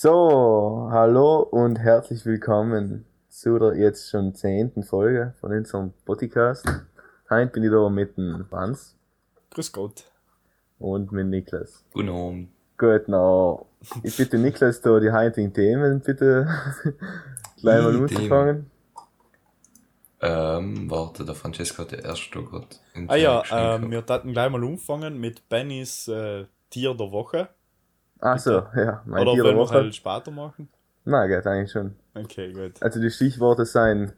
So, hallo und herzlich willkommen zu der jetzt schon zehnten Folge von unserem Podcast. Heute bin ich da mit dem Franz Grüß Gott. und mit Niklas. Guten Abend. Gut, na, ich bitte Niklas da die heutigen Themen bitte gleich mal anzufangen. Ähm, warte, der Francesco hat der erste gerade. Ah ja, ähm, wir taten gleich mal anfangen mit Bennys äh, Tier der Woche. Ach so, ja, mein Oder wollen wir Woche. halt später machen? Nein, geht eigentlich schon. Okay, gut. Also die Stichworte seien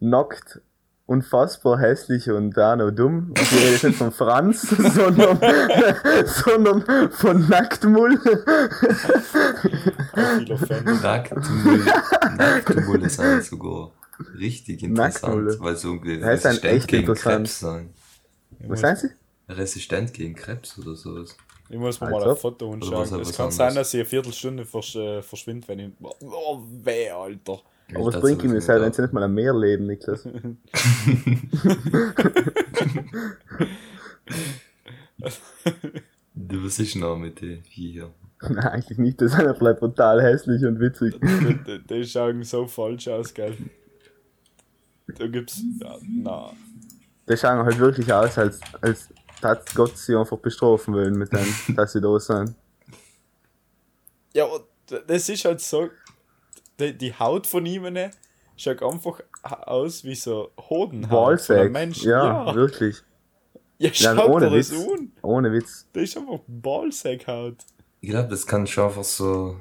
nackt, unfassbar hässlich und auch noch dumm. Und ich rede jetzt nicht von Franz, sondern, sondern von Nacktmull. Offense. Nacktmull. Nacktmulle sind sogar richtig interessant, weil so irgendwie ist ein resistent gegen interessant. Krebs sein. Was sagen Sie? Resistent gegen Krebs oder sowas. Ich muss mir Also? mal ein Foto Oder anschauen. was- Es kann sein, dass sie eine Viertelstunde versch äh, verschwindet, wenn ich. Oh, weh, Alter. Aber was bringt ihm das halt, wenn sie nicht mal am Meer leben, Niklas? Du was ist noch mit den hier? Nein, eigentlich nicht, das ist einfach brutal hässlich und witzig. Die schauen so falsch aus, gell? Da gibt's. Ja, na. Die schauen halt wirklich aus, als, als hat Gott sie einfach bestrafen wollen mit dem, dass sie da sind. Ja, aber das ist halt so. Die, die Haut von ihm ne, schaut einfach aus wie so Hodenhaut von einem Menschen. Ja, ja. wirklich. Ja, Ja, schaut ohne dir das Witz. an. Ohne Witz. Das ist einfach Ballsackhaut. Ich glaube, das kann schon einfach so.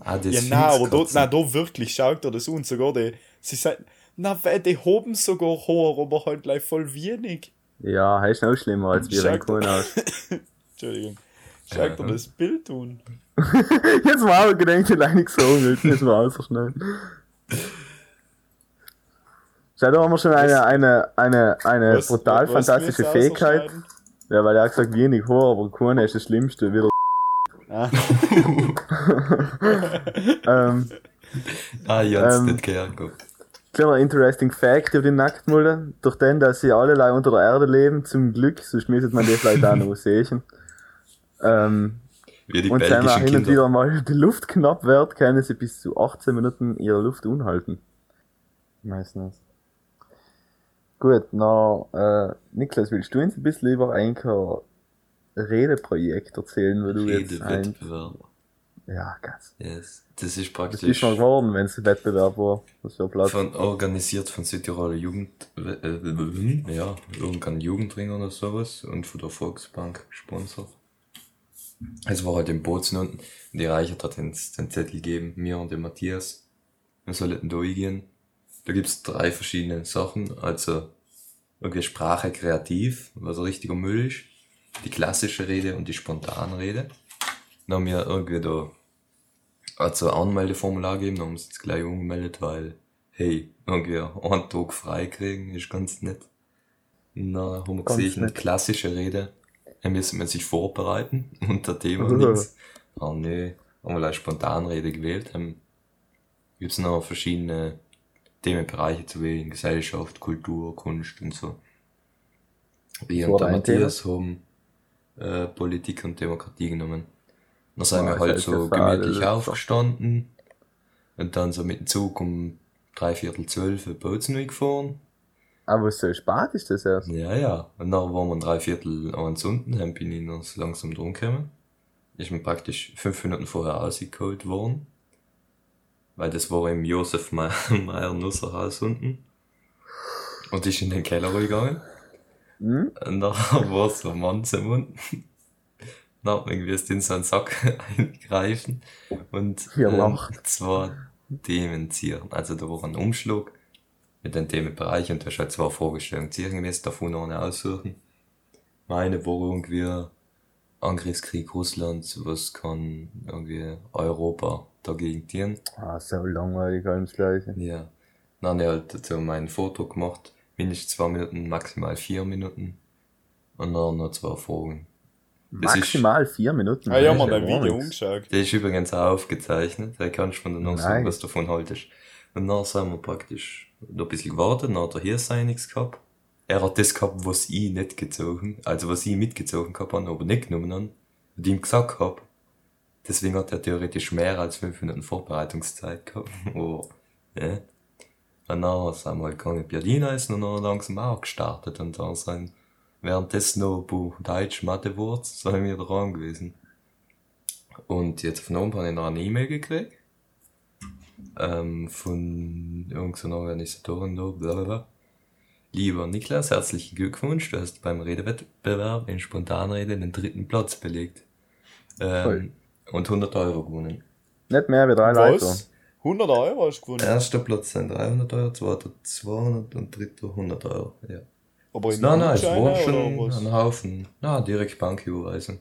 Ah, das Ja, nein, aber da, nein, da wirklich schaut er das an. Sogar die. Sie sagen, na, weil die haben sogar Haar, aber halt gleich voll wenig. Ja, heißt noch schlimmer als wir ein Kuhn aus. Entschuldigung. Schaut dir das Bild an. Jetzt war aber gedenkt, ich nicht gesagt wird. Das war also schnell. Schau, da haben wir schon eine, eine, eine, eine Was- brutal was fantastische Fähigkeit. Ja, weil er hat gesagt, wenig Haar, aber Kuhn ist das Schlimmste. Wieder. Ah. ähm, Ah, ich hab's Ähm, nicht gehört. gehabt. Kleiner interesting Fact über die Nacktmulle. Durch den, dass sie allerlei unter der Erde leben, zum Glück, sonst müsste man die vielleicht auch noch sehen. Ähm, Wie die und wenn auch hin und wieder mal die Luft knapp wird, können sie bis zu 18 Minuten ihre Luft unhalten. Meistens. Gut, na, äh, Niklas, willst du uns ein bisschen über ein Redeprojekt erzählen, wo du jetzt ein... Ja, ganz. Yes. Das ist Das ist praktisch schon geworden, wenn es ein Wettbewerb war. Das war Platz. von, organisiert von Südtiroler Jugend, äh, ja, irgendein Jugendring oder sowas und von der Volksbank gesponsert. Es war halt im Bozen unten. Die Reichert hat uns den Zettel gegeben, mir und dem Matthias. Wir sollten da hingehen. Da gibt's drei verschiedene Sachen. Also, irgendwie Sprache kreativ, was richtiger Müll ist. Die klassische Rede und die spontane Rede. Dann haben wir irgendwie da also Anmeldeformular gegeben, dann haben wir uns jetzt gleich umgemeldet, weil, hey, irgendwie einen Tag frei kriegen, ist ganz nett. Dann haben wir Ganz gesehen, nett. klassische Rede, da müssen wir sich vorbereiten, unter Thema Mhm. nichts. Ah nee, haben wir gleich Spontanrede gewählt, dann gibt's noch verschiedene Themenbereiche zu wählen, Gesellschaft, Kultur, Kunst und so. Wir und der Thema? Matthias haben äh, Politik und Demokratie genommen. Dann sind wir halt so gemütlich aufgestanden und dann so mit dem Zug um drei Viertel zwölf in Bozen gefahren. Aber so spät ist das erst. Ja, ja. Und dann waren wir um drei Viertel eins unten, dann bin ich noch so langsam drum gekommen. Ist mir praktisch fünf Minuten vorher rausgeholt worden. Weil das war im Josef Meier Meier Nusserhaus unten. Und ist in den Keller gegangen. Hm? Und dann war so ein Mann zum Mund. Man irgendwie in so einen Sack eingreifen und Ja, ähm, zwei Themen ziehen. Also da war ein Umschlag mit den Themenbereichen und da hast halt zwei Fragestellungen ziehen gewesen, davon eine aussuchen. Meine war irgendwie Angriffskrieg Russlands, was kann irgendwie Europa dagegen dienen. Ah, so langweilig, alles gleiche. Ja. Dann habe ich halt dazu mein Foto gemacht. Mindestens zwei Minuten, maximal vier Minuten. Und dann noch zwei Fragen. Das ist- Maximal vier Minuten. Ah ja, ist ein Video nichts. angeschaut. Der ist übrigens auch aufgezeichnet. Da kannst du von der noch sagen, was du davon haltest. Und dann sind wir praktisch noch ein bisschen gewartet, dann hat er hier sein nichts gehabt. Er hat das gehabt, was ich nicht gezogen, also was ich mitgezogen gehabt habe, aber nicht genommen habe. Und ihm gesagt hab, Deswegen hat er theoretisch mehr als fünf Minuten Vorbereitungszeit gehabt. Oh, ja. Und dann sind wir halt gegangen Piadina essen und dann langsam auch gestartet und dann sind währenddessen noch ein Deutsch, Mathe, Wurz, sind wir dran gewesen. Und jetzt von oben habe ich noch eine E-Mail gekriegt. Ähm, von irgendeiner Organisatorin da, blablabla. Lieber Niklas, herzlichen Glückwunsch, du hast beim Redewettbewerb in Spontanrede den dritten Platz belegt. Ähm, und 100 Euro gewonnen. Nicht mehr wie drei Leute. Was? 100 Euro hast du gewonnen? Erster Platz sind 300 Euro, zweiter 200 und dritter 100 Euro. Ja. Aber in Nein, nein, es war schon ein Haufen. Na, direkt Banküberweisung.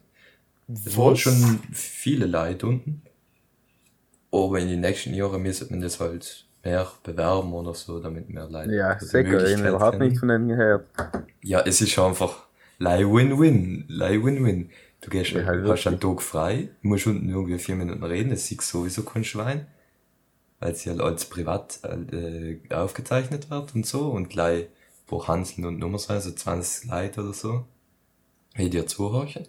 Es Was? waren schon viele Leute unten. Aber in den nächsten Jahren müsste man das halt mehr bewerben oder so, damit mehr Leute Ja, sicher, ich habe überhaupt nichts von denen gehört. Ja, es ist einfach lei Win-Win, lei Win-Win. Du gehst, Ja, halt hast einen Tag frei, musst unten irgendwie vier Minuten reden, das sieht sowieso kein Schwein, weil sie halt als privat äh, aufgezeichnet wird und so und gleich pro Hanseln und Nummer sein, so 20 Leute oder so. Hey, dir zuhören,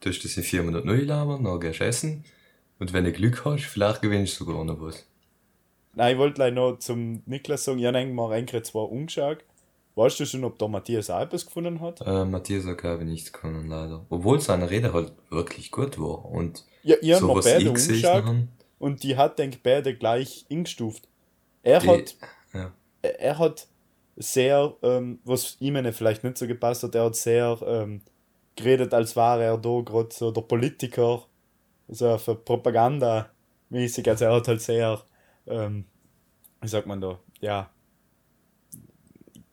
du hast das in vier Minuten neu labern, dann gehst du essen und wenn du Glück hast, vielleicht gewinnst du sogar noch was. Nein, ich wollte gleich noch zum Niklas sagen, ich habe mal eigentlich zwar umgeschaut. Weißt du schon, ob der Matthias auch etwas gefunden hat? Äh, Matthias hat glaube ich nichts können, leider. Obwohl seine Rede halt wirklich gut war und Ja, ich habe so was beide umgeschaut habe. und die hat, denke ich, beide gleich eingestuft. Er Die- hat, ja. er er hat sehr, ähm, was ihm eine vielleicht nicht so gepasst hat, er hat sehr ähm, geredet, als wäre er da gerade so der Politiker, so für Propaganda mäßig. Also er hat halt sehr, ähm, wie sagt man da, ja,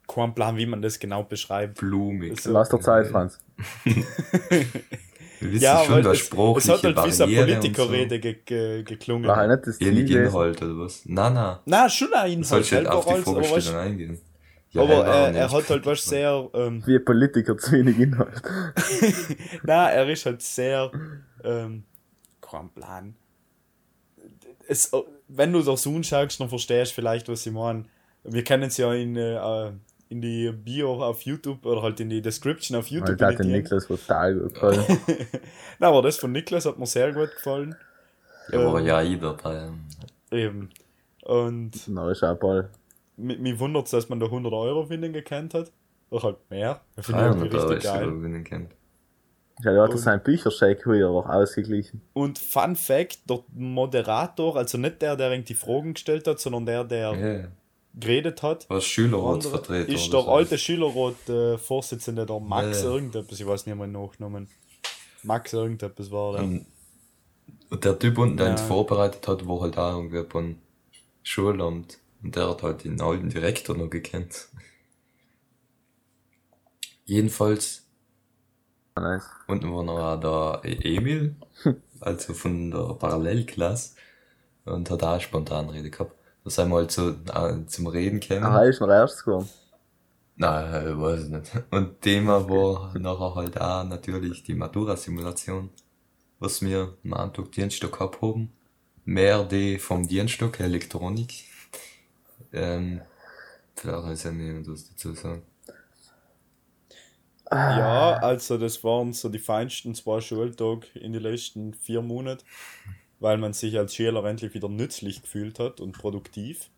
kein Plan, wie man das genau beschreibt. blumig. So. Lass der Zeit, Franz. Wir wissen Ja, schon, weil da es, hat halt wie so eine Politikerrede ge ge geklungen. War halt nicht das Ziel Ähnlich gewesen. Inhalt oder was? Nein, nein. Na, schon ein Inhalt sollst halt auf die weißt, eingehen. Ja, aber er, er hat halt was sehr, ähm, Wie ein Politiker zu wenig Inhalt. na, er ist halt sehr, ähm, kein Plan. Es, wenn du das anschaust, dann verstehst du vielleicht, was ich meine. Wir kennen es ja in, äh, in die Bio auf YouTube oder halt in die Description auf YouTube. Alter, hat den. Niklas total gut gefallen. Na, aber das von Niklas hat mir sehr gut gefallen. Ja, aber ähm, ja, ich dabei. Eben. Und Na, ist auch bald. Mich, mich wundert es, dass man da 100 Euro finden gekannt hat. Oder halt mehr. Das finde ich 300 irgendwie Euro richtig ist geil. gewinnen können. Ja, der hat Und- sein Bücherscheck wieder auch ausgeglichen. Und Fun Fact: der Moderator, also nicht der, der irgendwie Fragen gestellt hat, sondern der, der Ja, geredet hat, was Schülerratsvertreter. ist der alte Schülerrat-Vorsitzende, der Max Ja. irgendetwas, ich weiß nicht mehr Nachnamen. Max irgendetwas war der. Und, und der Typ unten, der Ja. uns vorbereitet hat, war halt auch irgendwie von Schulamt. Und der hat halt den alten Direktor noch gekannt. Jedenfalls, Nice. unten war noch der E- Emil, also von der Parallelklasse, und hat auch eine Spontanrede gehabt. Da sind wir halt so äh, zum Reden gekommen. Ah, ist noch erstes geworden. Nein, ich weiß nicht. Und Thema war nachher halt auch natürlich die Matura-Simulation, was wir am Antrag Dienstag gehabt haben. Mehr die vom Dienstag Elektronik. Ähm, vielleicht ist ja niemand was dazu sagen. Ja, also das waren so die feinsten zwei Schultage in den letzten vier Monaten, weil man sich als Schüler endlich wieder nützlich gefühlt hat und produktiv.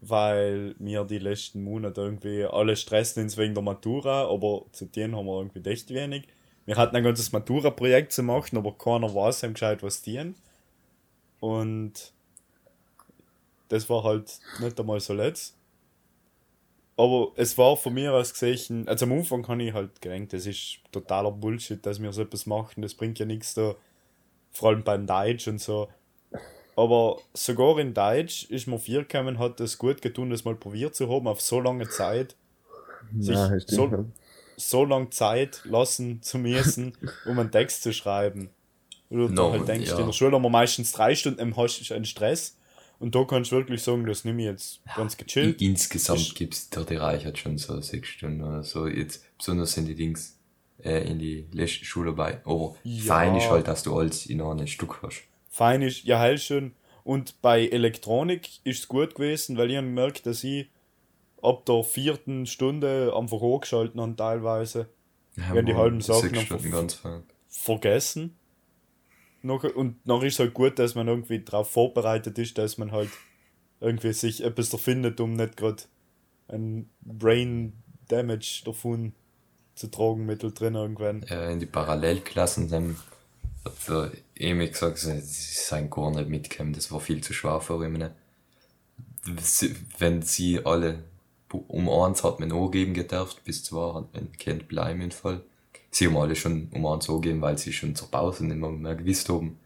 Weil mir die letzten Monate irgendwie alle stressen uns wegen der Matura, aber zu denen haben wir irgendwie echt wenig. Wir hatten ein ganzes Matura-Projekt zu machen, aber keiner weiß ihm gescheit, was die Und das war halt nicht einmal so letzt. Aber es war von mir aus gesehen, also am Anfang habe ich halt gedacht, das ist totaler Bullshit, dass wir so etwas machen, das bringt ja nichts da, vor allem beim Deutsch und so. Aber sogar in Deutsch ist mir viel gekommen, hat es gut getan, das mal probiert zu haben, auf so lange Zeit, sich Ja, so, stimmt. so lange Zeit lassen zu müssen, um einen Text zu schreiben. Oder du No, halt denkst, ja. in der Schule haben wir meistens drei Stunden, dann hast du einen Stress. Und da kannst du wirklich sagen, das nehme ich jetzt ganz gechillt. I insgesamt Ist- gibt's der die Reich hat schon so sechs Stunden oder so. Jetzt, besonders sind die Dings, äh, in die letzte Schule bei. Aber Ja. fein ist halt, dass du alles in einem Stück hast. fein ist, ja, heil schön. Und bei Elektronik ist es gut gewesen, weil ich hab gemerkt, dass ich ab der vierten Stunde einfach hochgeschalten habe, teilweise Ja, Wenn die halben Sachen Stunden ganz fein. vergessen. Noch, und noch ist halt gut, dass man irgendwie darauf vorbereitet ist, dass man halt irgendwie sich etwas erfindet, um nicht gerade ein Brain Damage davon zu tragen drin irgendwann. Ja, in die Parallelklassen haben für Emi gesagt, sie sind gar nicht mitgekommen, das war viel zu schwer für ihn. Wenn sie alle um eins hat man angeben gedurft, bis zwei hat kennt bleiben im Fall. Sie haben alle schon um eins angeben, weil sie schon zur Pause nicht mehr gewusst haben,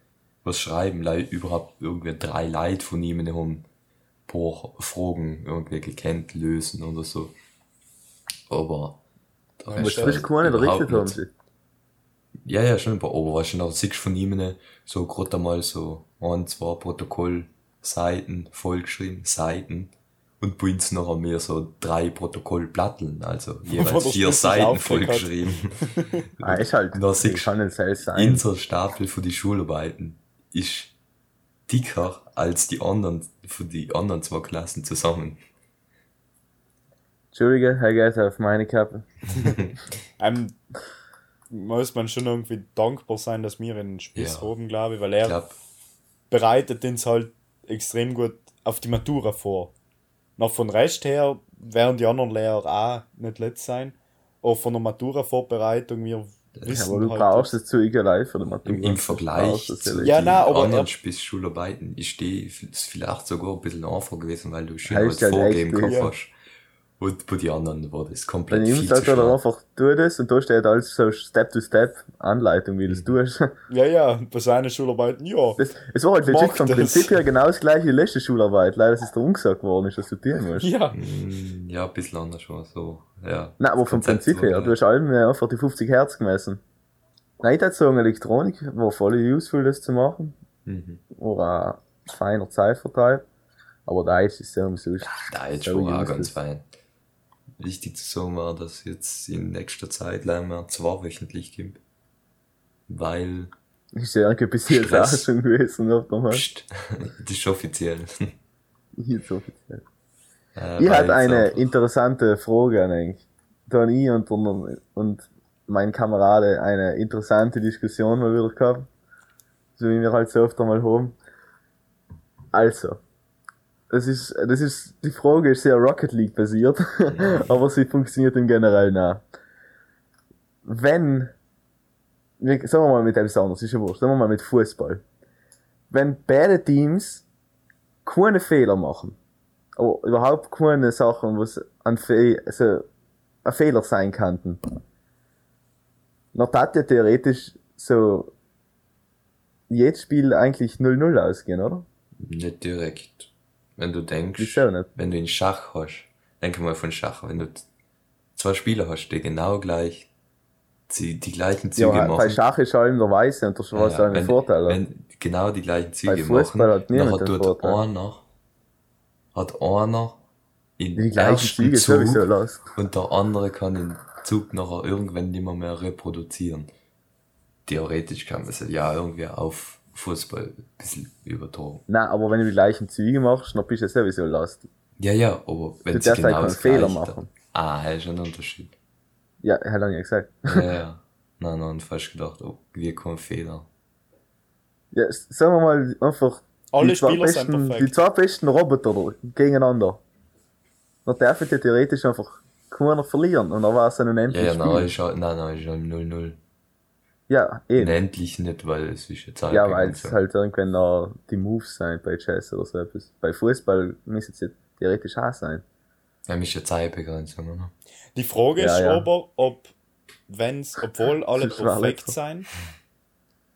was schreiben, Leute, überhaupt irgendwie drei Leute von ihm haben paar Fragen irgendwie gekannt lösen oder so. Aber da Aber das ist keine errichtet haben sie. Ja, ja, schon, aber schon auch siehst von ihm so gerade einmal so ein, zwei Protokollseiten vollgeschrieben, Seiten und bei uns noch mehr so drei Protokollplatteln, also jeweils vier Seiten vollgeschrieben. ah, ist halt, da siehst sein. Unser Stapel für die Schularbeiten ist dicker als die anderen, für die anderen zwei Klassen zusammen. Entschuldige, Herr Geld auf meine Kappe. ähm, muss man schon irgendwie dankbar sein, dass wir einen Spiss ja. haben, glaube ich, weil er glaub. bereitet uns halt extrem gut auf die Matura vor. Noch von Rest her werden die anderen Lehrer auch nicht letzt sein. Aber von der Matura-Vorbereitung, wir wissen aber du halt, brauchst es zu egal für die Matura. Im, im Vergleich zu ja, nein, aber anderen Schularbeiten ist die vielleicht sogar ein bisschen einfacher gewesen, weil du schon halt vorgeben kannst. Ja. Und bei den anderen war das komplett Wenn ich sage dann einfach, tu das und da steht alles so Step-to-Step-Anleitung, wie du das tust. Ja, ja, bei seinen Schularbeiten, ja. Das, es war halt legit vom Prinzip her genau das gleiche wie die letzte Schularbeit. Leider ist es da umgesagt worden, ist, dass du tun musst. Ja. Mm, ja, ein bisschen anders war so, ja. Nein, aber vom Prinzip her, du hast allem einfach die 50 Hertz gemessen. Nein, ich würde sagen, Elektronik war voll useful, das zu machen. Mhm. Oder ein feiner Zeitvertreib. Aber Deutsch ist sehr umsonst. Deutsch war auch ganz fein wichtig zu sagen war, dass jetzt in nächster Zeit leider zweiwöchentlich gibt. Weil. Ist ja bis jetzt auch schon gewesen, der Psst, das ist offiziell. Jetzt offiziell. Äh, ich hatte eine interessante Frage an euch. Da ich und, und mein Kamerade eine interessante Diskussion mal wieder gehabt. So wie wir halt so oft einmal haben. Also, das ist, das ist, die Frage ist sehr Rocket League basiert, aber sie funktioniert im Generellen auch. Wenn, sagen wir mal mit etwas anderes, ist ja wurscht, sagen wir mal mit Fußball. Wenn beide Teams keine Fehler machen, aber überhaupt keine Sachen, was ein, Fe also ein Fehler sein könnten, dann hat ja theoretisch so jedes Spiel eigentlich 0-0 ausgehen, oder? Nicht direkt. Wenn du denkst, wenn du in Schach hast, denke mal von Schach, wenn du zwei Spieler hast, die genau gleich die, die gleichen Züge ja, machen. Bei Schach ist allem der Weiße und der Schwarze ja, ja. ein Vorteil. Wenn genau die gleichen Züge machen, hat dann hat dort einer, hat einer in die gleichen Züge Zug und der andere kann den Zug nachher irgendwann nicht mehr, mehr reproduzieren. Theoretisch kann man es ja irgendwie auf Fußball ein bisschen übertragen. Nein, aber wenn du die gleichen Züge machst, dann bist du sowieso lost. Ja, ja, aber wenn du darfst genau keinen Fehler machen. Ah, das ist ein Unterschied. Ja, hat er ja gesagt. Ja, ja. Nein, nein, fast gedacht, oh, wir kein Fehler. Ja, sagen wir mal einfach Alle die, zwei Spieler besten, sind perfekt. die zwei besten Roboter gegeneinander. Dann darf ich theoretisch einfach keiner verlieren und dann war es ein unendliches Ja, ja, nein, ist, nein, nein, ist 0-0. Ja, eben. Unendlich nicht, weil es ist jetzt halt. Ja, weil es halt irgendwann noch die Moves sein bei Chess oder so etwas. Bei Fußball müssen es ja theoretisch auch sein. Ja, mich ja Zeitbegrenzung, oder? Die Frage ja, ist ja. aber, ob, wenn's, obwohl alle perfekt sein,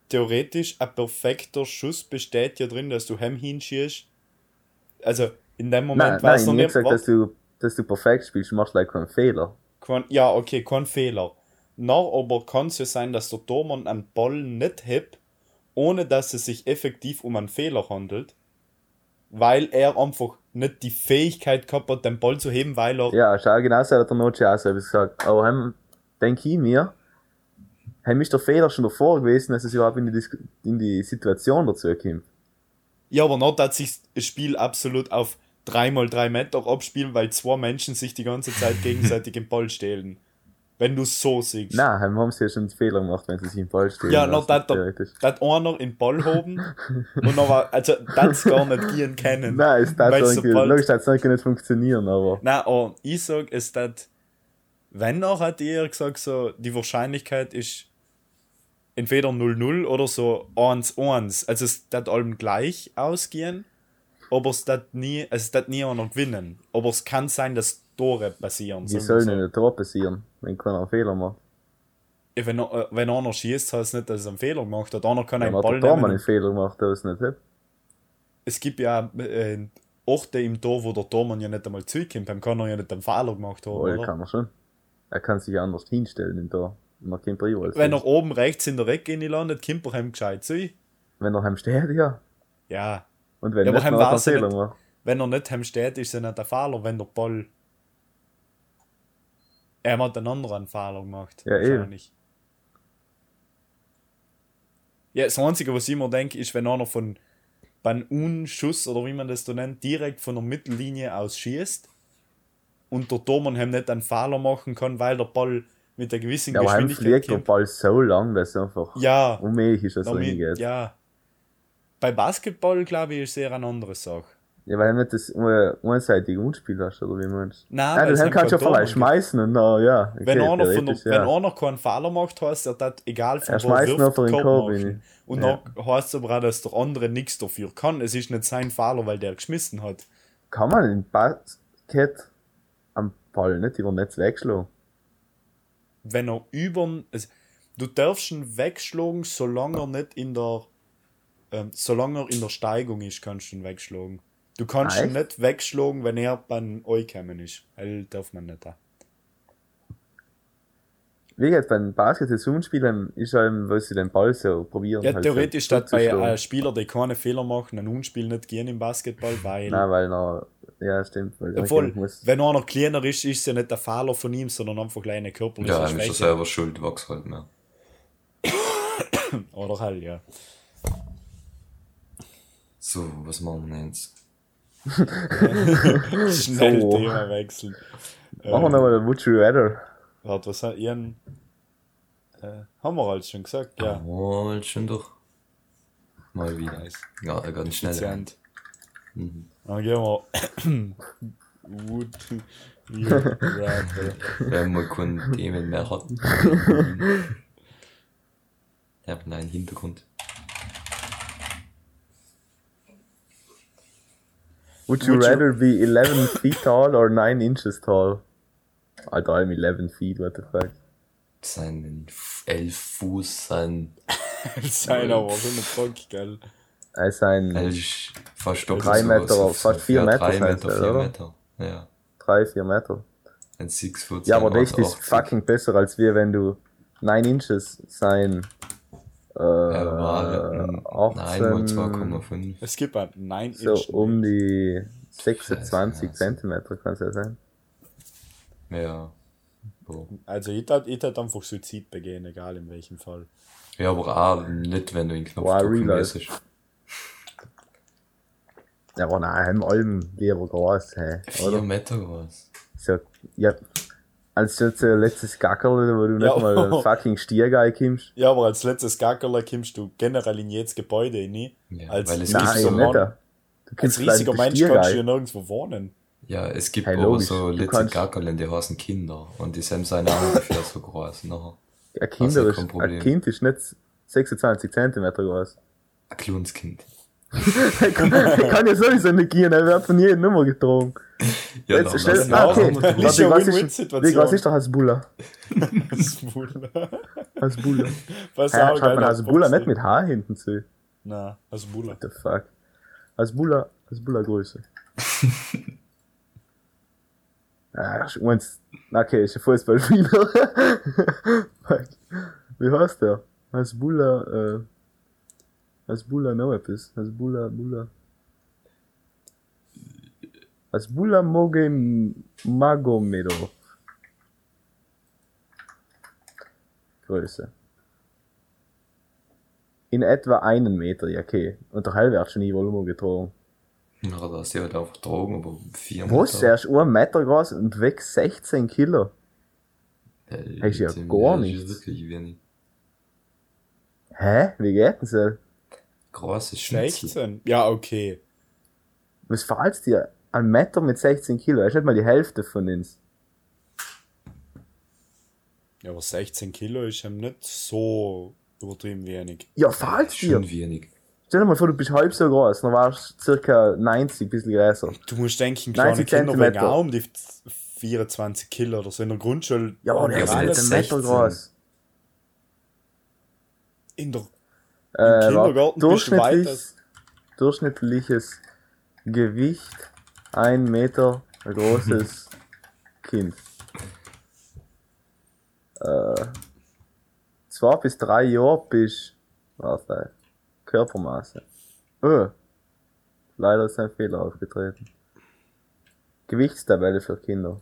theoretisch ein perfekter Schuss besteht ja drin, dass du hem hinschießt. Also, in dem Moment war es noch nicht. gesagt, dass du, dass du perfekt spielst, machst du like keinen Fehler. Kein, ja, okay, kein Fehler. Noch aber kann es ja sein, dass der Tormann einen Ball nicht hebt, ohne dass es sich effektiv um einen Fehler handelt, weil er einfach nicht die Fähigkeit gehabt hat, den Ball zu heben, weil er. Ja, schau, genau so hat der Noce auch so gesagt. Aber heim, denke ich mir, heim ist der Fehler schon davor gewesen, dass es überhaupt in die, in die Situation dazu kommt. Ja, aber noch hat sich das Spiel absolut auf 3x3 Meter abspielen, weil zwei Menschen sich die ganze Zeit gegenseitig den Ball stehlen. Wenn du so siehst. Nein, haben sie ja schon einen Fehler gemacht, wenn sie sich im Ball stehen. Ja, noch dat, dat einer in den Ball hoben und noch war, also das gar nicht gehen können. Nein, ist das sobald... logisch, das nicht funktionieren, aber. Nein, aber ich sag, ist das, wenn noch hat ihr gesagt, so, die Wahrscheinlichkeit ist entweder 0-0 oder so 1-1. Also es wird allem gleich ausgehen, aber es wird nie, es wird nie einer gewinnen. Aber es kann sein, dass Tore passieren. Wie soll denn ein Tor passieren, wenn keiner einen Fehler macht? Ja, wenn, äh, wenn einer schießt, heißt es nicht, dass er einen Fehler gemacht hat. Einer kann einen Ball nehmen. Wenn einen Fehler gemacht hat, es nicht hat. Es gibt ja äh, Orte im Tor, wo der Tormann ja nicht einmal zurückkommt. Beim kann er ja nicht einen Fehler gemacht haben. Oh, ja, kann er schon. Er kann sich anders hinstellen im Tor. Man kommt Wenn er oben rechts in der Ecke landet, kommt er ihm gescheit zu. Wenn er heim steht, ja. Ja. Und wenn ja, nicht, er Fehler macht. Wenn er nicht heim steht, ist er nicht der Fehler, wenn der Ball. Er hat einen anderen Fehler gemacht. Ja, wahrscheinlich. Eben. Ja, das Einzige, was ich immer denke, ist, wenn einer von beim Unschuss oder wie man das so nennt, direkt von der Mittellinie aus schießt und der Tormann nicht einen Fehler machen kann, weil der Ball mit der gewissen ja, Geschwindigkeit. Fliegt der Ball so lang, dass es einfach ja, unmöglich ist, dass er hingeht. Ja. Bei Basketball, glaube ich, ist es eher eine andere Sache. Ja, weil du nicht das einseitige Unspiel hast, oder wie meinst du? Nein, Nein dann kannst du ja vielleicht schmeißen und dann, ja. Okay, wenn, einer von ja. wenn einer keinen Fehler macht, heißt er, dass egal von er wo er wirft, den Korb Und ja. dann heißt es aber auch, dass der andere nichts dafür kann. Es ist nicht sein Fehler, weil der geschmissen hat. Kann man in Basket am Ball nicht über Netz wegschlagen? Wenn er über. Also, du darfst ihn wegschlagen, solange er nicht in der. Ähm, solange er in der Steigung ist, kannst du ihn wegschlagen. Du kannst ihn nicht wegschlagen, wenn er beim euch gekommen ist. Weil darf man nicht. Da. Wie gesagt, beim Basketball-Spielen ist halt, weil sie den Ball so probieren. Ja, halt theoretisch so, bei einem Spieler, der keine Fehler machen, ein Unspiel nicht gehen im Basketball, weil. Nein, weil er, ja, stimmt. Weil Obwohl, muss... wenn einer kleiner ist, ist es ja nicht der Fehler von ihm, sondern einfach kleine körperliche Ja, dann ist er selber schuld, wachs halt mehr. Oder halt, ja. So, was machen wir jetzt? Schnell so. Thema wechseln. Machen wir nochmal Would You Rather. Warte, was hat ihren. Äh, haben wir alles schon gesagt, ja. Haben wir alles schon doch. Mal wieder. Nice. Ja, ganz schnell. Mhm. Dann gehen wir. Would you rather. Wenn wir keine Themen mehr hatten. ja, nein, Hintergrund. Would you Would rather you... be 11 feet tall or 9 inches tall? Alter, I'm 11 feet, what the fuck? Sein 11 Fuß, sein. sein aber so eine Bock, gell? Er ist ein. Fast 3 Meter, fast 4 Meter. 3 Meter, 4 Meter, ja. 3, 4 Meter. Ein 6 Foot. Ja, aber das ist fucking besser, als wir, wenn du 9 Inches sein äh, ja, war 18, nein, 2,5. Es gibt ein 9 So um die 26 Zentimeter kann es ja sein. Ja. Boah. Also ich hätte ich einfach Suizid begehen, egal in welchem Fall. Ja, aber auch nicht, wenn du ihn Knopf drücken lässt. Ja, aber nein, im Alben lieber groß, hey, 4 Meter groß. So, ja, als letztes Gackerl, wo du ja, nicht mal ein fucking Stiergeil kommst. Ja, aber als letztes Gackerl kommst du generell in jedes Gebäude rein. Ja, als weil es riesiger, Mann, du als riesiger Mensch kannst du hier nirgendwo wohnen. Ja, es gibt hey, aber so letzte Gackerl, die heißen Kinder. Und die sind seine ungefähr so groß. Nachher. Ein, Kinder ist, ein Kind ist nicht 26 cm groß. Ein kleines Kind. Kann, kann ja sowieso nicht gehen, er wird von jedem Nummer getragen. Ja, Jetzt stell ah, okay. Warte, was ist, wie groß ist der Hasbulla? Hasbulla. Hasbulla. Was hey, schreibt man Hasbulla nicht mit H hinten zu? Na, Hasbulla. What the fuck? Hasbulla, Hasbulla Größe. ah, ich mein's, okay, ist ein Fußballspieler. wie heißt der? Hasbulla, äh, Hasbulla noch etwas. Hasbulla, Bulla. Hasbulla Moge Magomedov. Größe. In etwa einen Meter, ja okay. Und der halbe hat schon nie Volumen getragen. Ja, da ist ja halt einfach getragen, aber vier Meter. Was? Er ist 1 Meter groß und weg 16 Kilo. Ist ja gar das ist nichts. wirklich wenig. Hä? Wie geht denn so? Großes Schnitzel. 16? Ja, okay. Was fällst dir? Ein Meter mit 16 Kilo, das ist nicht mal die Hälfte von uns. Ja, aber 16 Kilo ist ihm nicht so übertrieben wenig. Ja, fällst dir? Schon wenig. Stell dir mal vor, du bist halb so groß, dann warst du circa 90, bisschen größer. Du musst denken, kleine 90 Kinder wegen auch um die 24 Kilo oder so in der Grundschule. Ja, aber der ist jetzt ein Meter 16. groß. in der Äh, Kindergarten warte, bist du weiter. durchschnittliches, Gewicht, ein Meter großes Kind. Äh, zwei bis drei Jahre bis, warte, Körpermaße. Oh, leider ist ein Fehler aufgetreten. Gewichtstabelle für Kinder.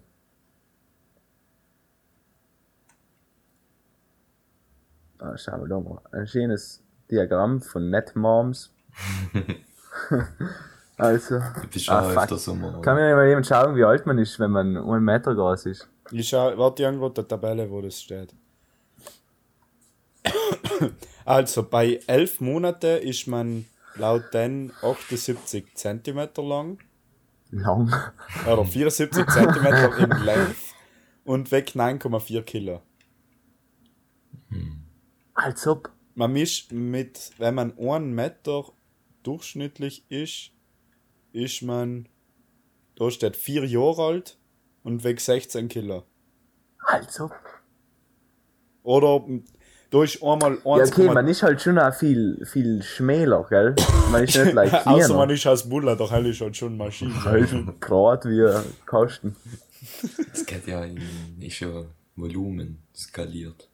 Ah, schauen wir da mal. Ein schönes Diagramm von NetMoms. also, bist ah, öfter so mal. Kann mir mal jemand schauen, wie alt man ist, wenn man einen Meter groß ist? Ich schau, warte irgendwo der Tabelle, wo das steht. Also, bei 11 Monaten ist man laut den 78 cm lang Lang. oder 74 cm in Länge und wiegt 9,4 Kilo. Als ob. Man misst mit, wenn man 1 Meter durchschnittlich ist, ist man, da steht 4 Jahre alt und wiegt 16 Kilo. Als ob. Oder da ist einmal 1, Ja, okay, man ist halt schon auch viel, viel schmäler, gell? Man ist nicht like Außer man ist als Buller, doch hell ist halt schon Maschine. Halt grad wie Kosten. Das geht ja in, ist ja Volumen skaliert.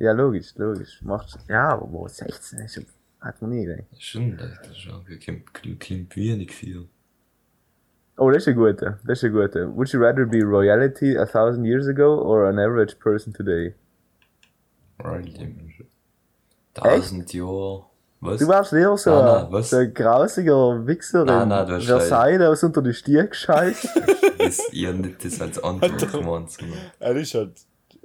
Ja, logisch, logisch. Macht, ja, aber wo 16 ist, schon- hat man nie gedacht. Schon, das ist auch, klingt, klingt wenig viel. Oh, das ist ein guter, das ist ein guter. Would you rather be royalty a thousand years ago or an average person today? Right, Tausend Jahre. Was? Du warst lieber so, Nein, nein, so ein grausiger Wichser Nein, in nein, du Versailles, der was unter die Stier gescheißt. das, hab nicht das als Antwort gemeint, Er ist halt.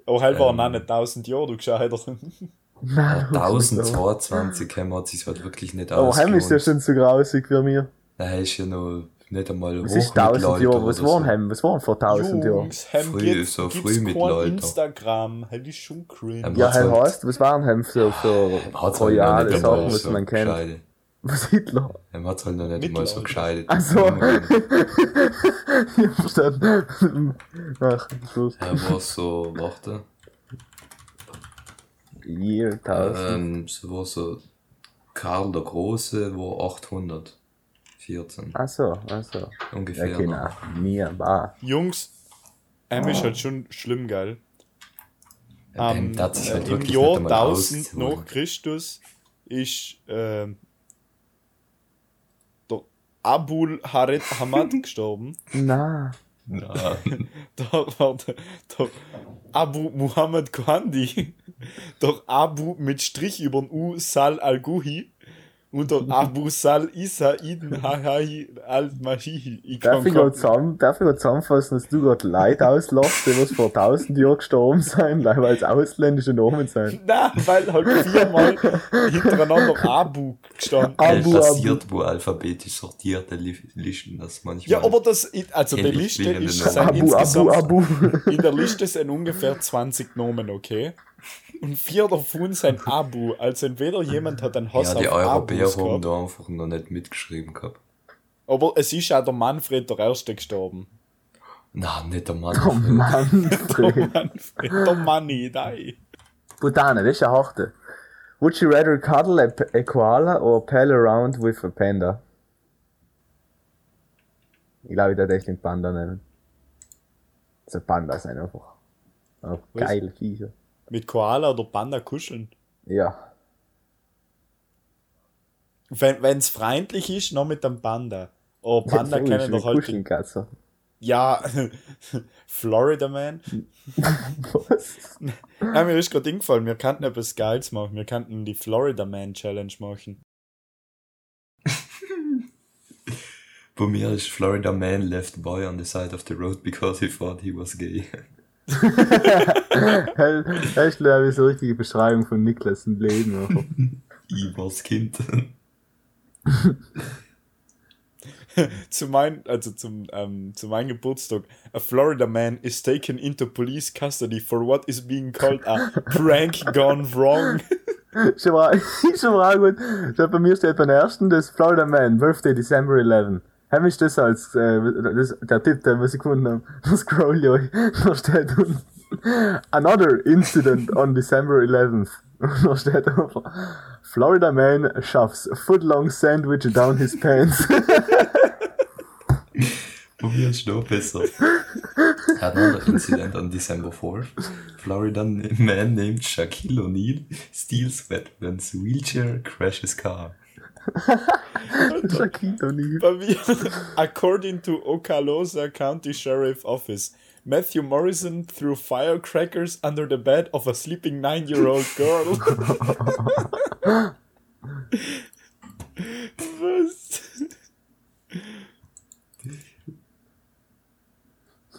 Auch hell waren Ähm. auch nicht 1000 Jahre, du gescheit Nein, 1022 haben hat sich halt wirklich nicht Oh, Heim ist ja schon zu grausig für mir. Nein, ist ja noch nicht einmal Was ist 1000 Jahre? Was waren so. Heim? Was waren vor 1000 Jahren? Hem Früh- gibt's, so gibt's Frühmittelalter. kein Instagram, das ist schon cringe. Ja, halt- heißt, was waren Heim für, für Hat's halt royale Sachen, was so man kennt? gescheide. Was Hitler? Er hat's halt noch nicht einmal so Mittelalter. gescheidet. Ach so. Ich verstanden. Ach, Schluss. Er war so, warte, Year 1000. ähm, so war so, Karl der Große war 814. Ach so, ach so. Ungefähr. Noch. na, mir, bah. Jungs, Hem ist halt schon schlimm, geil. Ja, Ähm, sich halt Im wirklich Jahr nicht einmal 1000 ausgeholt. nach Christus ist ähm, Abul Harid Hamad gestorben. Na. Na, Da war der, der Abu Muhammad Kohandi, der Abu mit Strich über den U Sal Al-Guhi und der Abu Sal Isa Ibn Hahahi Al-Mahihi. Ich Darf ich gerade zusammenfassen, dass du gerade Leute auslachst, die was vor 1000 Jahren gestorben sind, weil es ausländische Namen sind? Nein, weil halt viermal hintereinander Abu gestanden Abu, es Abu. passiert, wo alphabetisch sortierte Li- Listen, das manchmal. Ja, aber das, also die Liste ist Abu, Abu, Abu. in der Liste sind ungefähr 20 Nomen, okay? Und vier davon sind Abu, also entweder jemand hat einen Hass ja, die auf Europäer Abus haben gehabt, da einfach noch nicht mitgeschrieben gehabt. aber es ist auch der Manfred der Erste gestorben. Nein, nicht der Mann. Oh Mann. Der Manfred, der Manni, nein. Butane, das ist ein harte. Would you rather cuddle a, a koala or pal around with a panda? Ich glaube, ich würde echt den Panda nehmen. So Pandas sind einfach, einfach Was? geile Viecher. Mit Koala oder Panda kuscheln. Ja. Wenn es freundlich ist, noch mit dem Panda. Oh, Panda kennen ist doch wie halt. Ja, Florida Man. Was? Ja, mir ist gerade eingefallen, wir könnten etwas Geiles machen. Wir könnten die Florida Man Challenge machen. Bei mir ist Florida Man left boy on the side of the road because he thought he was gay. Ist, glaube ich, so eine richtige Beschreibung von Niklas im Leben. Ivars Kind. zu mein, also zum, ähm, zu meinem Geburtstag. A Florida man is taken into police custody for what is being called a prank gone wrong. schon mal, schon mal gut. Bei mir steht beim ersten das Florida Man, Birthday December 11. Haben ich das als, äh, das, der Tipp, den wir gefunden haben. Das scroll ich euch. Da steht unten. Another incident on December 11th. Da steht einfach. Florida man shoves footlong sandwich down his pants. Probier's noch besser. Another incident on December 4th. Florida man named Shaquille O'Neal steals veteran's wheelchair, crashes car. According to Okaloosa County Sheriff Office, Matthew Morrison threw firecrackers under the bed of a sleeping nine-year-old girl. Was?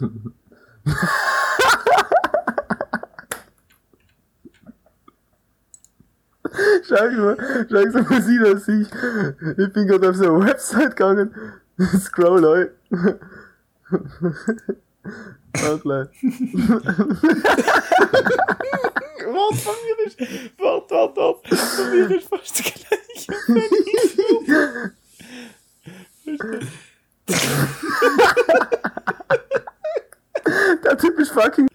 Schau mal, schau mal, das ich. Ich bin gerade auf so eine Website gegangen. Scroll. Auch gleich. Warte, von mir ist. Warte, warte, warte. Von mir ist fast gleich. Der Typ ist fucking.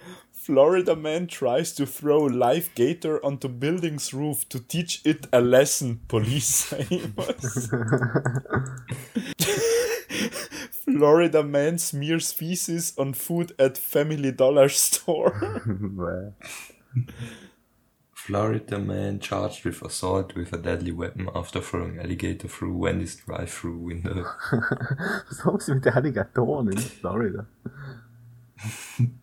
Florida man tries to throw live gator onto building's roof to teach it a lesson, police say. Florida man smears feces on food at family dollar store. Florida man charged with assault with a deadly weapon after throwing alligator through Wendy's drive-through window. Was haben sie mit den Alligatoren in Florida?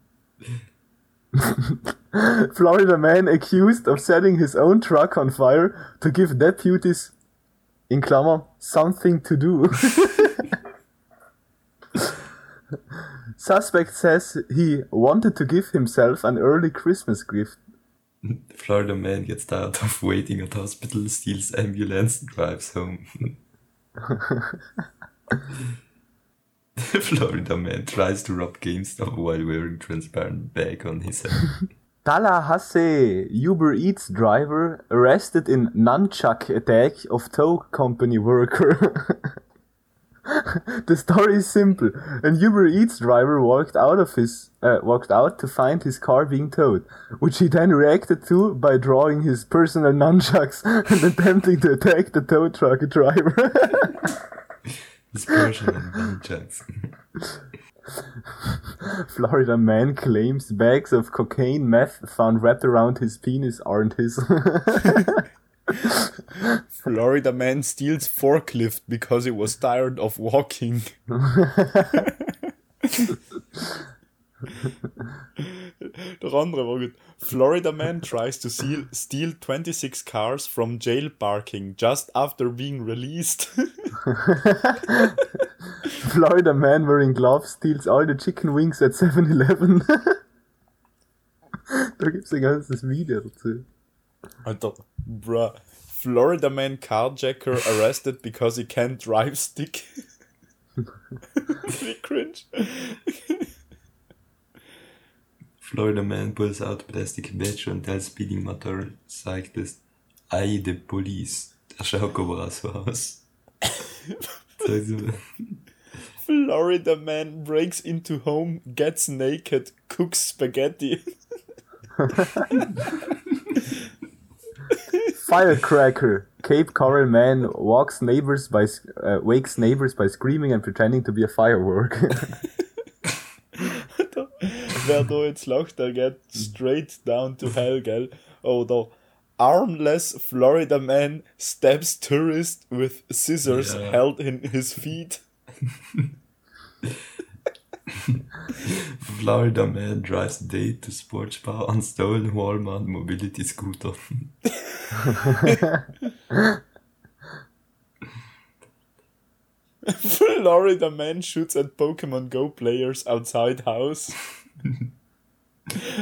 Florida man accused of setting his own truck on fire to give deputies, in Klammer, something to do. Suspect says he wanted to give himself an early Christmas gift. Florida man gets tired of waiting at hospital, steals ambulance, and drives home. Florida man tries to rob GameStop while wearing transparent bag on his head. Tallahassee Uber Eats driver arrested in nunchuck attack of tow company worker. the story is simple. An Uber Eats driver walked out of his uh, walked out to find his car being towed, which he then reacted to by drawing his personal nunchucks and attempting to attack the tow truck driver. His personal nunchucks. Florida man claims bags of cocaine meth found wrapped around his penis aren't his. Florida man steals forklift because he was tired of walking. Der andere war gut. Florida man tries to steal, steal 26 cars from jail parking just after being released. Florida man wearing gloves steals all the chicken wings at 7-Eleven. da gibt's ein ganzes Video dazu. Alter, bruh. Florida man carjacker arrested because he can't drive stick. Wie cringe. Florida man pulls out plastic badge and tells speeding motorcyclist, I the police. Der schaut aber so aus. Sag sie mal. Florida man breaks into home, gets naked, cooks spaghetti. Firecracker. Cape Coral man walks neighbors by uh, wakes neighbors by screaming and pretending to be a firework. Wer da jetzt lacht, der geht straight down to hell, gell? Oder armless Florida man stabs tourist with scissors Ja. held in his feet. Florida man drives date to sports bar on stolen Walmart mobility scooter. Florida man shoots at Pokemon Go players outside house.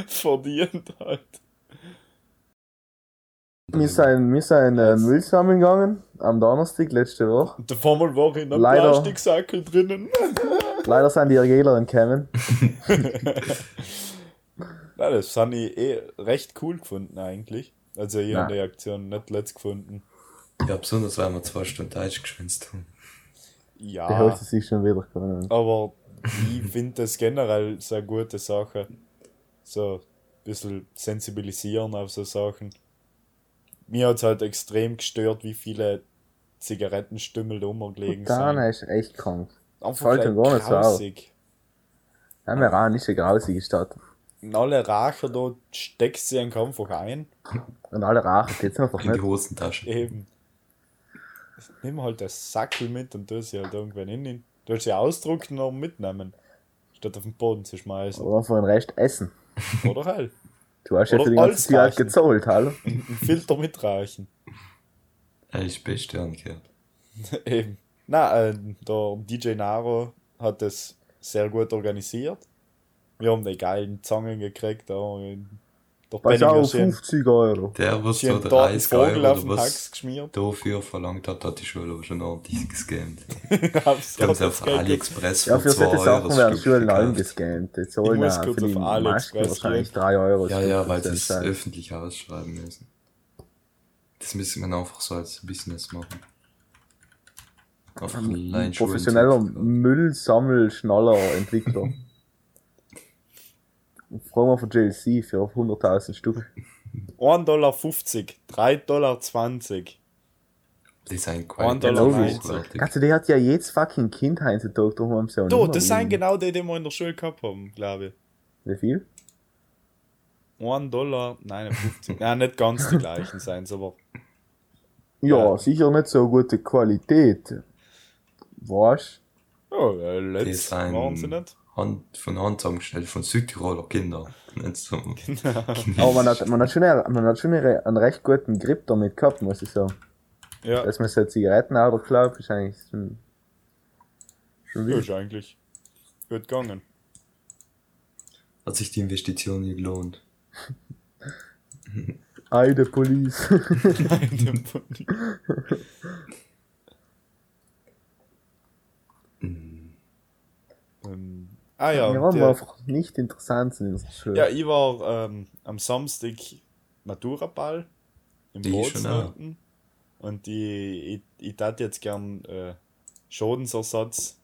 Verdient halt. Wir sind, wir sind äh, Müll sammeln gegangen am Donnerstag letzte Woche. Und auf einmal war ich in einem Leider. Plastiksackel drinnen. Leider sind die Regler entkommen. Nein, das habe ich eh recht cool gefunden eigentlich. Also ich habe die Aktion nicht letzt gefunden. Ja, besonders weil wir zwei Stunden Deutsch geschwänzt haben. Ja. Die Hälfte sich schon wieder gewonnen. Aber ich finde das generell so eine gute Sache. So ein bisschen sensibilisieren auf so Sachen. Mir hat es halt extrem gestört, wie viele Zigarettenstümmel da rumgelegen Dann sind. ist echt krank. Mir gar nicht so auf. grausig. Ja, wir haben nicht eine grausige Stadt. Und alle Racher da steckst sie einfach ein. Und alle Rachen geht's einfach In die nicht. Hosentasche. Eben. Nimm halt das Sackel mit und tu sie halt irgendwann in. Du willst sie ausdrucken und mitnehmen. Statt auf den Boden zu schmeißen. Oder für den Rest essen. Oder halt. Du hast ja für die ganze alles Zeit gezahlt, hallo? Einen Filter mitreichen. Er ist beste angehört. Eben. Na, äh, der DJ Naro hat das sehr gut organisiert. Wir haben die geilen Zangen gekriegt. Da in der Das ist auch schön, 50 Euro. Der, was so der dort einen 30 Vogel Euro oder was dafür verlangt hat, hat die Schule auch schon ordentlich gescammt. Die haben sie auf AliExpress Ja, für für 2 solche Euro Sachen werden Schulen. Die zahlen muss ja kurz für die auf Masken AliExpress wahrscheinlich gehen. 3 Euro. Ja, ja, weil sie das es öffentlich ausschreiben müssen. Das müsste man einfach so als Business machen. Auf professioneller Müllsammelschnaller-Entwickler. Fragen wir von JLC für 100.000 Stück. 1,50 Dollar, 3,20 Dollar. Dollar Qualität. neunzig. Also, der hat ja jedes fucking Kind heutzutage, darum haben sie auch Du, das sind genau die, die wir in der Schule gehabt haben, glaube ich. Wie viel? 1 Dollar, nein, 50. Nein, nicht ganz die gleichen sein aber Ja, Ja. sicher nicht so gute Qualität. Was? ja, äh, Das letzt sind waren sie nicht. Hand, von Hand zusammengestellt, von Südtiroler Kindern. Nicht so. Aber man hat, man hat schon, eine, man hat schon eine, einen recht guten Grip damit gehabt, muss ich sagen. Ja, Dass man so Zigarettenauto glaubt, ist eigentlich schon, schon wild. ist eigentlich gut gegangen. Hat sich die Investition nie gelohnt. Ei, der Police. ah ja, Wir waren der- einfach nicht interessant in unserer Schule. ja, ich war ähm, am Samstag Maturaball im Bozen unten. und ich, ich, ich tat jetzt gern äh, Schadensersatz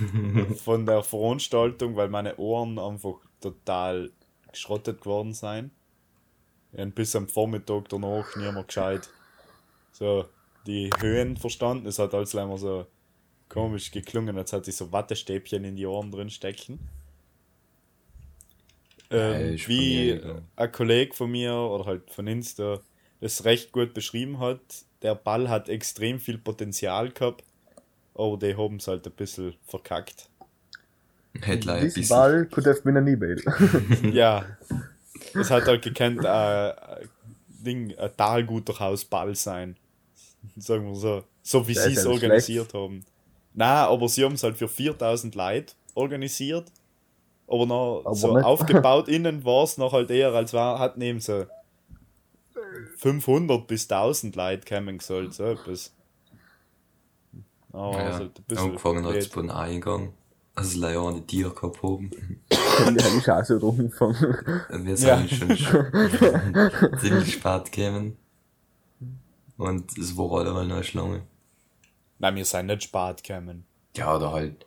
von der Veranstaltung, weil meine Ohren einfach total geschrottet geworden sind. Und bis am Vormittag danach niemand gescheit so die Höhen verstanden. Es hat alles immer so komisch geklungen, als hätte ich so Wattestäbchen in die Ohren drin stecken. Ähm, wie ja- ein Kollege von mir oder halt von Insta das recht gut beschrieben hat, der Ball hat extrem viel Potenzial gehabt, aber die haben es halt ein bisschen verkackt. Headline ein bisschen. Ball could have been an E-Mail. ja, es hat halt gekannt, äh, äh, Ding, ein talguter Hausball sein. Sagen wir so. So wie sie es organisiert haben. Na, aber sie haben es halt für 4000 Leute organisiert. Aber noch Aber so nicht. aufgebaut innen war es noch halt eher, als war, hatten eben so 500 bis 1000 Leute kämen sollen, so etwas. Aber Ja, also ein angefangen hat es beim Eingang. Also leider eine Tier gehabt haben. ja, ich auch so drum angefangen. Und wir Ja. sind schon sch- ziemlich spät gekommen. Und es war allemal noch eine Schlange. Nein, wir sind nicht spät gekommen. Ja, oder halt.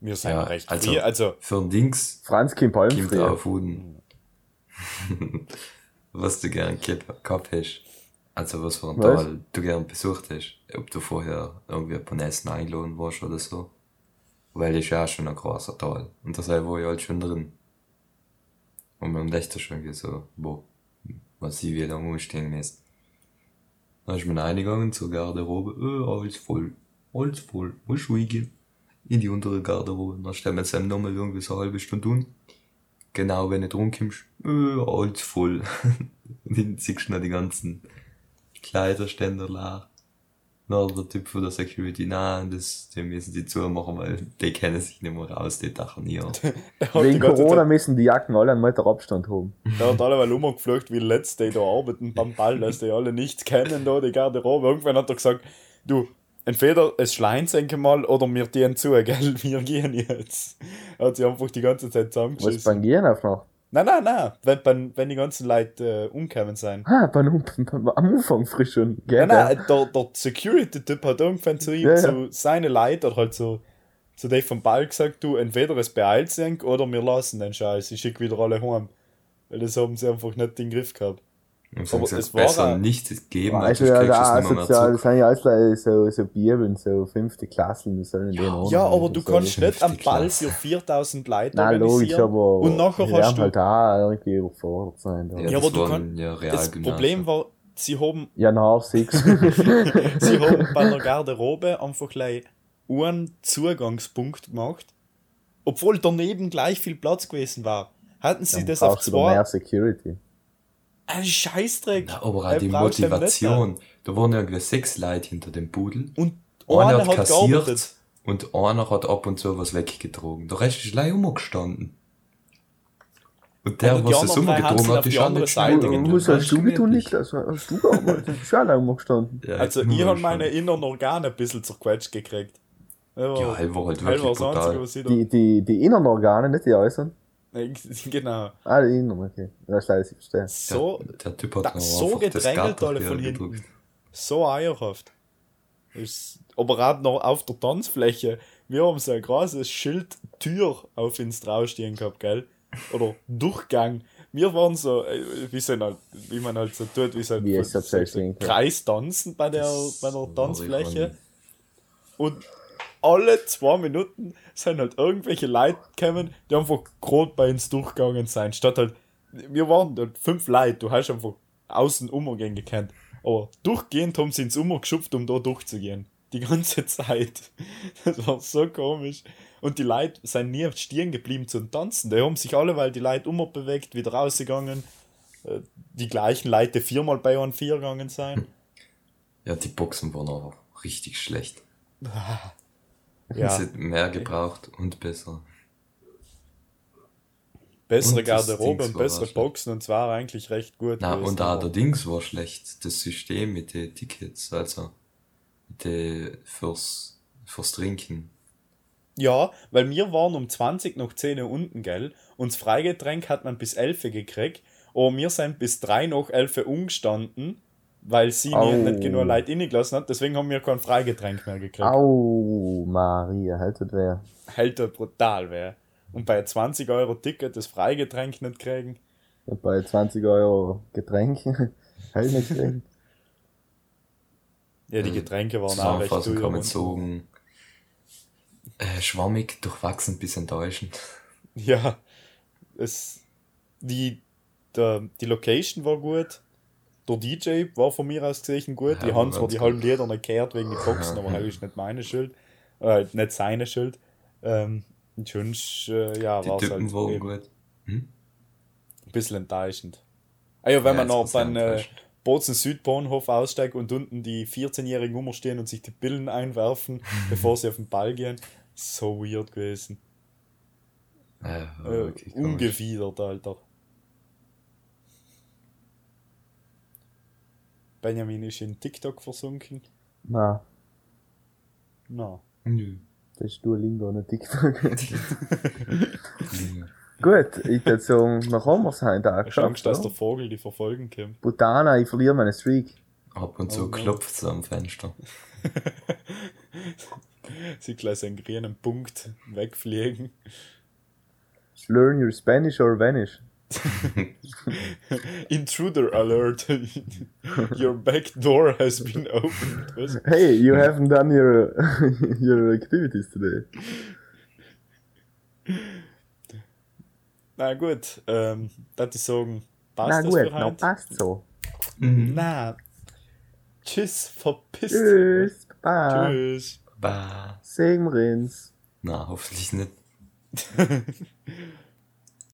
Wir sind Ja, recht also- früh. Also, Für ein Dings Franz Kim Palm kommt früher. auf Huden. was du gern gehabt hast. Also was für ein? Tal du gern besucht hast. Ob du vorher irgendwie beim Essen eingeladen warst oder so. Weil ist ja auch schon ein großer Tal. Und das war ich halt schon drin. Und man dachte schon so, boah, was ich wieder umstehen müsst. Dann ist man eingegangen zur Garderobe, äh, alles voll, alles voll, muss ruhig in die untere Garderobe. Dann stellen wir dann nochmal irgendwie so eine halbe Stunde um. Genau, wenn du drum kommst, äh, alles voll. Dann siehst du noch die ganzen Kleiderständer leer. Na, der Typ von der Security, nein, das, den müssen die zumachen, weil die kennen sich nicht mehr raus, die dachten nie. Wegen Corona müssen die Jacken alle einen Meter Abstand haben. Der hat alle mal umgeflogen, wie letzte da arbeiten beim Ball, dass die alle nichts kennen, da, die Garderobe. Irgendwann hat er gesagt, du, entweder es schleint denke mal, oder wir gehen zu, gell, wir gehen jetzt. Er hat sich einfach die ganze Zeit zusammengeschissen. Was beim Gehen auf noch? Nein, nein, nein, wenn, wenn, wenn die ganzen Leute äh, umgekommen sein. Ah, beim, beim, am Anfang frisch schon, gell? Nein, nein, der, der Security-Typ hat irgendwann zu ihm, ja, zu ja. seine Leute, oder halt so, zu dem vom Ball gesagt, du, entweder es beeilt sich oder wir lassen den Scheiß, ich schicke wieder alle heim. Weil das haben sie einfach nicht in den Griff gehabt. Und aber es besser war nicht geben, als also, ja, da, sozial, das sind ja alles so, so Bibeln, so fünfte die sollen ja, den Ja, aber du kannst nicht am Ball für 4000 Leute Nein, logisch, aber und nachher hast du halt da irgendwie überfordert sein. Da. Ja, ja aber du kannst, ja, das Problem war, sie haben, ja, nach sechs. sie haben bei der Garderobe einfach gleich einen Zugangspunkt gemacht, obwohl daneben gleich viel Platz gewesen war. Hatten sie das auf zwei... mehr Security. Ein Scheißdreck. Na, aber auch die Motivation. Da waren irgendwie sechs Leute hinter dem Pudel. Und einer, einer hat kassiert gearbeitet. und einer hat ab und zu was weggetragen. Der Rest ist gleich umgestanden. Und der, und was das umgetragen hat, ist auch nicht Seite Was hast du getan, Niklas? Hast du gearbeitet? Du bist auch lang umgestanden. Ja, also, ich habe meine inneren Organe ein bisschen zerquetscht gekriegt. Ja, ja war halt wirklich brutal. Die, die, die inneren Organe, nicht die äußeren? Genau. Ah, ihn, okay. Das weiß ich verstehe. So, der, der Typ hat da, so gedrängelt alle von hinten. So eierhaft. Ist, aber gerade noch auf der Tanzfläche. Wir haben so ein großes Schild Tür auf ins draufstehen gehabt, gell? Oder Durchgang. Wir waren so, äh, wie, so halt, wie man halt so tut, wie so, wie so, so, so Kreistanzen bei der, bei der Tanzfläche. Und alle zwei Minuten sind halt irgendwelche Leute gekommen, die einfach gerade bei uns durchgegangen sind. Statt halt, wir waren dort fünf Leute, du hast einfach außen umgehen gekannt. Aber durchgehend haben sie ins Umher geschupft, um da durchzugehen. Die ganze Zeit. Das war so komisch. Und die Leute sind nie auf Stirn geblieben zum Tanzen. Die haben sich alle, weil die Leute umher bewegt, wieder rausgegangen. Äh, die gleichen Leute viermal bei uns vier gegangen sein. Ja, die Boxen waren aber richtig schlecht. Ja. Sie mehr gebraucht und besser. Bessere und Garderobe und bessere Boxen und zwar eigentlich recht gut. Na, und auch der Dings war schlecht. Das System mit den Tickets, also mit den fürs, fürs Trinken. Ja, weil wir waren um 20 nach 10 Uhr unten, gell? Und das Freigetränk hat man bis 11 Uhr gekriegt. Aber wir sind bis 3 nach 11 Uhr umgestanden weil sie Au. mir nicht genug Leute reingelassen hat. Deswegen haben wir kein Freigetränk mehr gekriegt. Au, Maria, hält das wer. Hält das brutal wer. Und bei 20 Euro Ticket das Freigetränk nicht kriegen. Und bei 20 Euro Getränk hält nicht kriegen. Ja, die Getränke waren auch recht teuer. kann man sagen, äh, schwammig, durchwachsen, bis enttäuschend. Ja, es, die, der, die Location war gut der DJ war von mir aus gesehen gut. Ja, die haben zwar die halben Lieder nicht gehört wegen die Boxen, aber das ist nicht meine Schuld. Äh, nicht seine Schuld. Ähm, sonst, äh, ja, war es halt waren gut. Hm? Ein bisschen enttäuschend. Ah ja, wenn ja, man noch beim äh, Bozen Südbahnhof aussteigt und unten die 14-jährigen umstehen und sich die Pillen einwerfen, bevor sie auf den Ball gehen, so weird gewesen. Ja, äh, ungewidert, Alter. Benjamin ist in TikTok versunken. Na. Na. Nö. Das ist Duolingo, nicht TikTok. Gut, ich würde sagen, noch haben wir es heute auch geschafft. Angst, dass der Vogel die verfolgen kann. Butana, ich verliere meine Streak. Ab und zu oh, klopft es am Fenster. Sie gleich einen grünen Punkt wegfliegen. Learn your Spanish or vanish. Intruder alert. your back door has been opened. Hey, you haven't done your your activities today. Na gut, ähm, das ich sagen, passt Na das gut, na passt so. Mhm. Na, tschüss, verpisst. Tschüss, baba. Tschüss. Baba. Segen. Na, hoffentlich nicht.